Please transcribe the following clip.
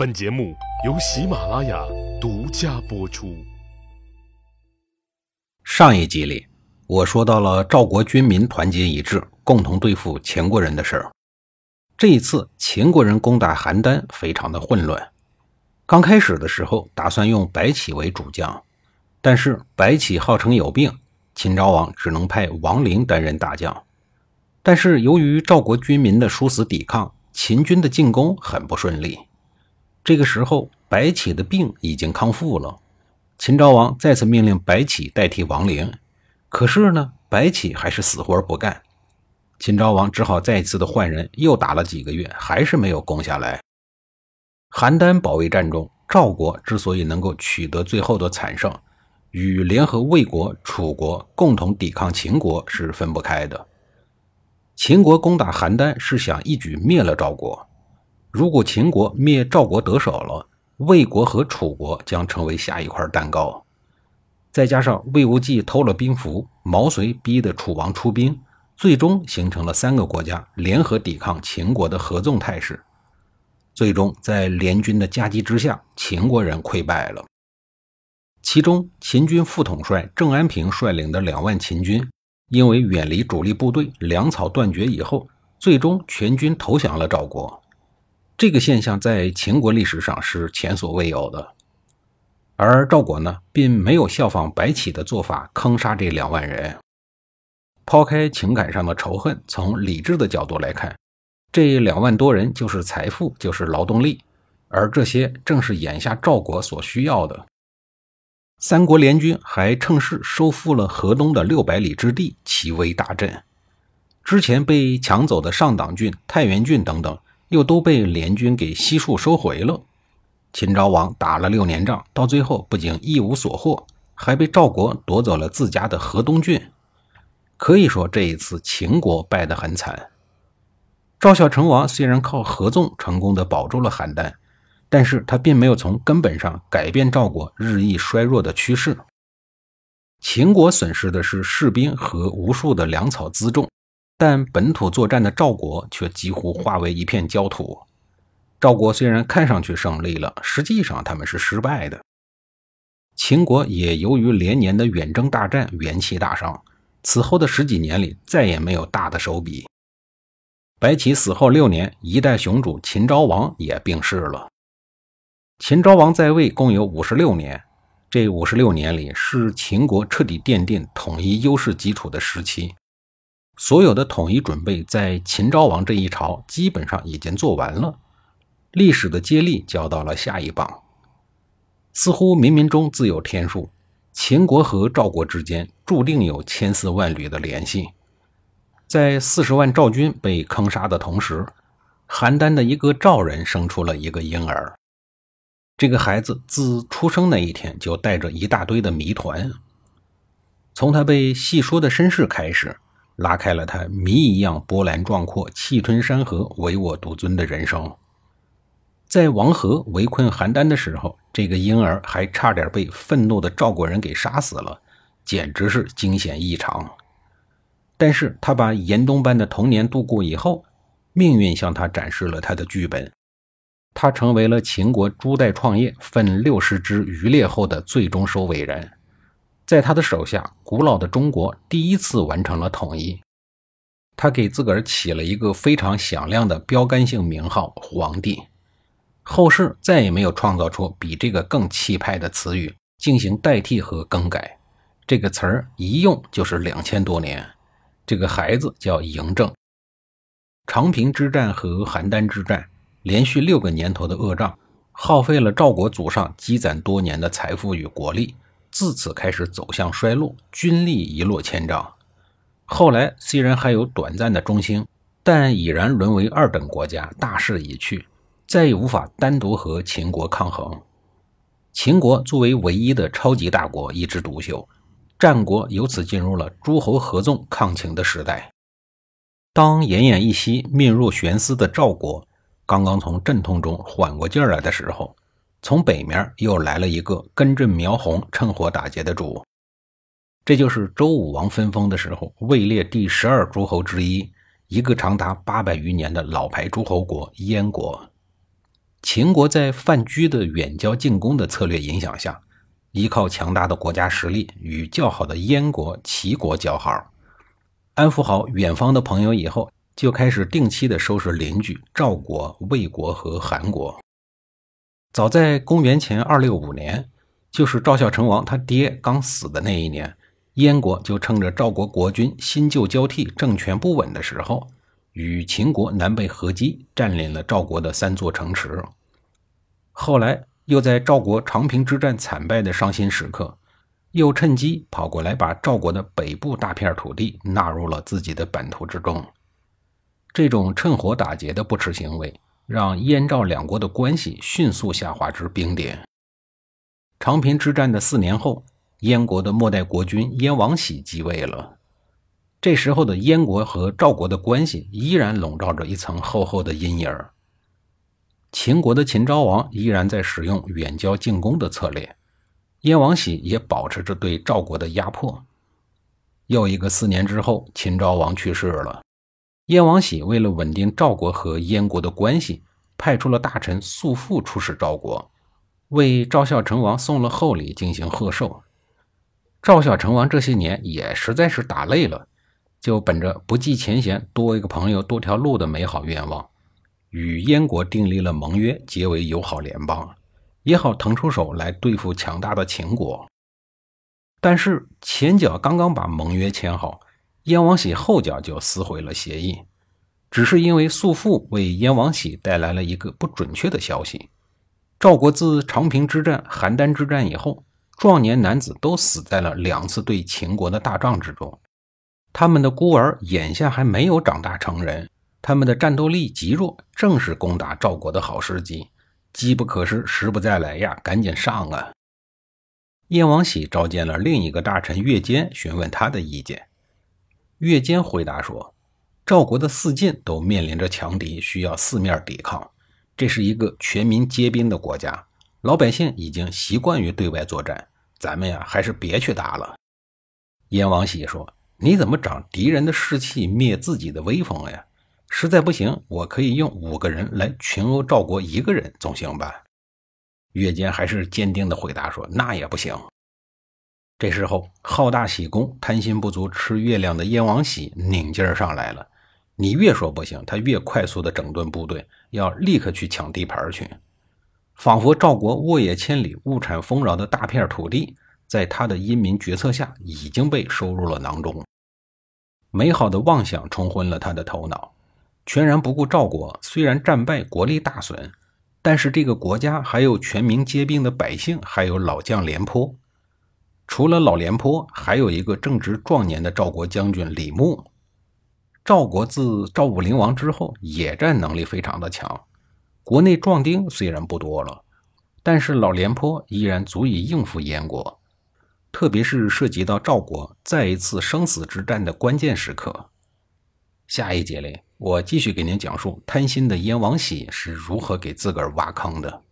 本节目由喜马拉雅独家播出。上一集里，我说到了赵国军民团结一致，共同对付秦国人的事儿。这一次，秦国人攻打邯郸，非常的混乱。刚开始的时候，打算用白起为主将，但是白起号称有病，秦昭王只能派王陵担任大将。但是由于赵国军民的殊死抵抗，秦军的进攻很不顺利。这个时候，白起的病已经康复了。秦昭王再次命令白起代替王陵，可是呢，白起还是死活不干。秦昭王只好再一次的换人，又打了几个月，还是没有攻下来。邯郸保卫战中，赵国之所以能够取得最后的惨胜，与联合魏国、楚国共同抵抗秦国是分不开的。秦国攻打邯郸是想一举灭了赵国。如果秦国灭赵国得手了，魏国和楚国将成为下一块蛋糕。再加上魏无忌偷了兵符，毛遂逼得楚王出兵，最终形成了三个国家联合抵抗秦国的合纵态势。最终在联军的夹击之下，秦国人溃败了。其中，秦军副统帅郑安平率领的两万秦军，因为远离主力部队，粮草断绝以后，最终全军投降了赵国。这个现象在秦国历史上是前所未有的，而赵国呢，并没有效仿白起的做法坑杀这两万人。抛开情感上的仇恨，从理智的角度来看，这两万多人就是财富，就是劳动力，而这些正是眼下赵国所需要的。三国联军还趁势收复了河东的六百里之地，奇威大振。之前被抢走的上党郡、太原郡等等。又都被联军给悉数收回了。秦昭王打了六年仗，到最后不仅一无所获，还被赵国夺走了自家的河东郡。可以说，这一次秦国败得很惨。赵孝成王虽然靠合纵成功的保住了邯郸，但是他并没有从根本上改变赵国日益衰弱的趋势。秦国损失的是士兵和无数的粮草辎重。但本土作战的赵国却几乎化为一片焦土。赵国虽然看上去胜利了，实际上他们是失败的。秦国也由于连年的远征大战，元气大伤。此后的十几年里，再也没有大的手笔。白起死后六年，一代雄主秦昭王也病逝了。秦昭王在位共有五十六年，这五十六年里是秦国彻底奠定统一优势基础的时期。所有的统一准备在秦昭王这一朝基本上已经做完了，历史的接力交到了下一棒。似乎冥冥中自有天数，秦国和赵国之间注定有千丝万缕的联系。在四十万赵军被坑杀的同时，邯郸的一个赵人生出了一个婴儿。这个孩子自出生那一天就带着一大堆的谜团，从他被细说的身世开始。拉开了他谜一样波澜壮阔、气吞山河、唯我独尊的人生。在王和围困邯郸的时候，这个婴儿还差点被愤怒的赵国人给杀死了，简直是惊险异常。但是他把严冬般的童年度过以后，命运向他展示了他的剧本。他成为了秦国朱代创业分六十支余烈后的最终收尾人。在他的手下，古老的中国第一次完成了统一。他给自个儿起了一个非常响亮的标杆性名号“皇帝”。后世再也没有创造出比这个更气派的词语进行代替和更改。这个词儿一用就是两千多年。这个孩子叫嬴政。长平之战和邯郸之战，连续六个年头的恶仗，耗费了赵国祖上积攒多年的财富与国力。自此开始走向衰落，军力一落千丈。后来虽然还有短暂的中兴，但已然沦为二等国家，大势已去，再也无法单独和秦国抗衡。秦国作为唯一的超级大国，一枝独秀，战国由此进入了诸侯合纵抗秦的时代。当奄奄一息、命若悬丝的赵国刚刚从阵痛中缓过劲儿来的时候，从北面又来了一个根正苗红、趁火打劫的主，这就是周武王分封的时候位列第十二诸侯之一，一个长达八百余年的老牌诸侯国——燕国。秦国在范雎的远交近攻的策略影响下，依靠强大的国家实力与较好的燕国、齐国交好，安抚好远方的朋友以后，就开始定期的收拾邻居赵国、魏国和韩国。早在公元前二六五年，就是赵孝成王他爹刚死的那一年，燕国就趁着赵国国君新旧交替、政权不稳的时候。与秦国南北合击，占领了赵国的三座城池。后来又在赵国长平之战惨败的伤心时刻，又趁机跑过来，把赵国的北部大片土地纳入了自己的版图之中。这种趁火打劫的不耻行为，让燕赵两国的关系迅速下滑至冰点。长平之战的四年后，燕国的末代国君燕王喜继位了。这时候的燕国和赵国的关系依然笼罩着一层厚厚的阴影儿。秦国的秦昭王依然在使用远交近攻的策略，燕王喜也保持着对赵国的压迫。又一个四年之后，秦昭王去世了，燕王喜为了稳定赵国和燕国的关系，派出了大臣素父出使赵国，为赵孝成王送了厚礼进行贺寿。赵孝成王这些年也实在是打累了。就本着不计前嫌、多一个朋友多条路的美好愿望，与燕国订立了盟约，结为友好联邦，也好腾出手来对付强大的秦国。但是前脚刚刚把盟约签好，燕王喜后脚就撕毁了协议，只是因为肃父为燕王喜带来了一个不准确的消息：赵国自长平之战、邯郸之战以后，壮年男子都死在了两次对秦国的大仗之中。他们的孤儿眼下还没有长大成人，他们的战斗力极弱，正是攻打赵国的好时机。机不可失，时不再来呀，赶紧上啊！燕王喜召见了另一个大臣乐坚，询问他的意见。乐坚回答说：“赵国的四晋都面临着强敌，需要四面抵抗。这是一个全民皆兵的国家，老百姓已经习惯于对外作战，咱们呀，还是别去打了。”燕王喜说。你怎么长敌人的士气，灭自己的威风呀？实在不行，我可以用五个人来群殴赵国一个人，总行吧？乐坚还是坚定地回答说：“那也不行。”这时候，好大喜功、贪心不足吃月亮的燕王喜拧劲儿上来了。你越说不行，他越快速的整顿部队，要立刻去抢地盘去，仿佛赵国沃野千里、物产丰饶的大片土地，在他的英明决策下已经被收入了囊中。美好的妄想冲昏了他的头脑，全然不顾赵国虽然战败，国力大损，但是这个国家还有全民皆兵的百姓，还有老将廉颇。除了老廉颇，还有一个正值壮年的赵国将军李牧。赵国自赵武灵王之后，野战能力非常的强，国内壮丁虽然不多了，但是老廉颇依然足以应付燕国。特别是涉及到赵国再一次生死之战的关键时刻，下一节里我继续给您讲述贪心的燕王喜是如何给自个儿挖坑的。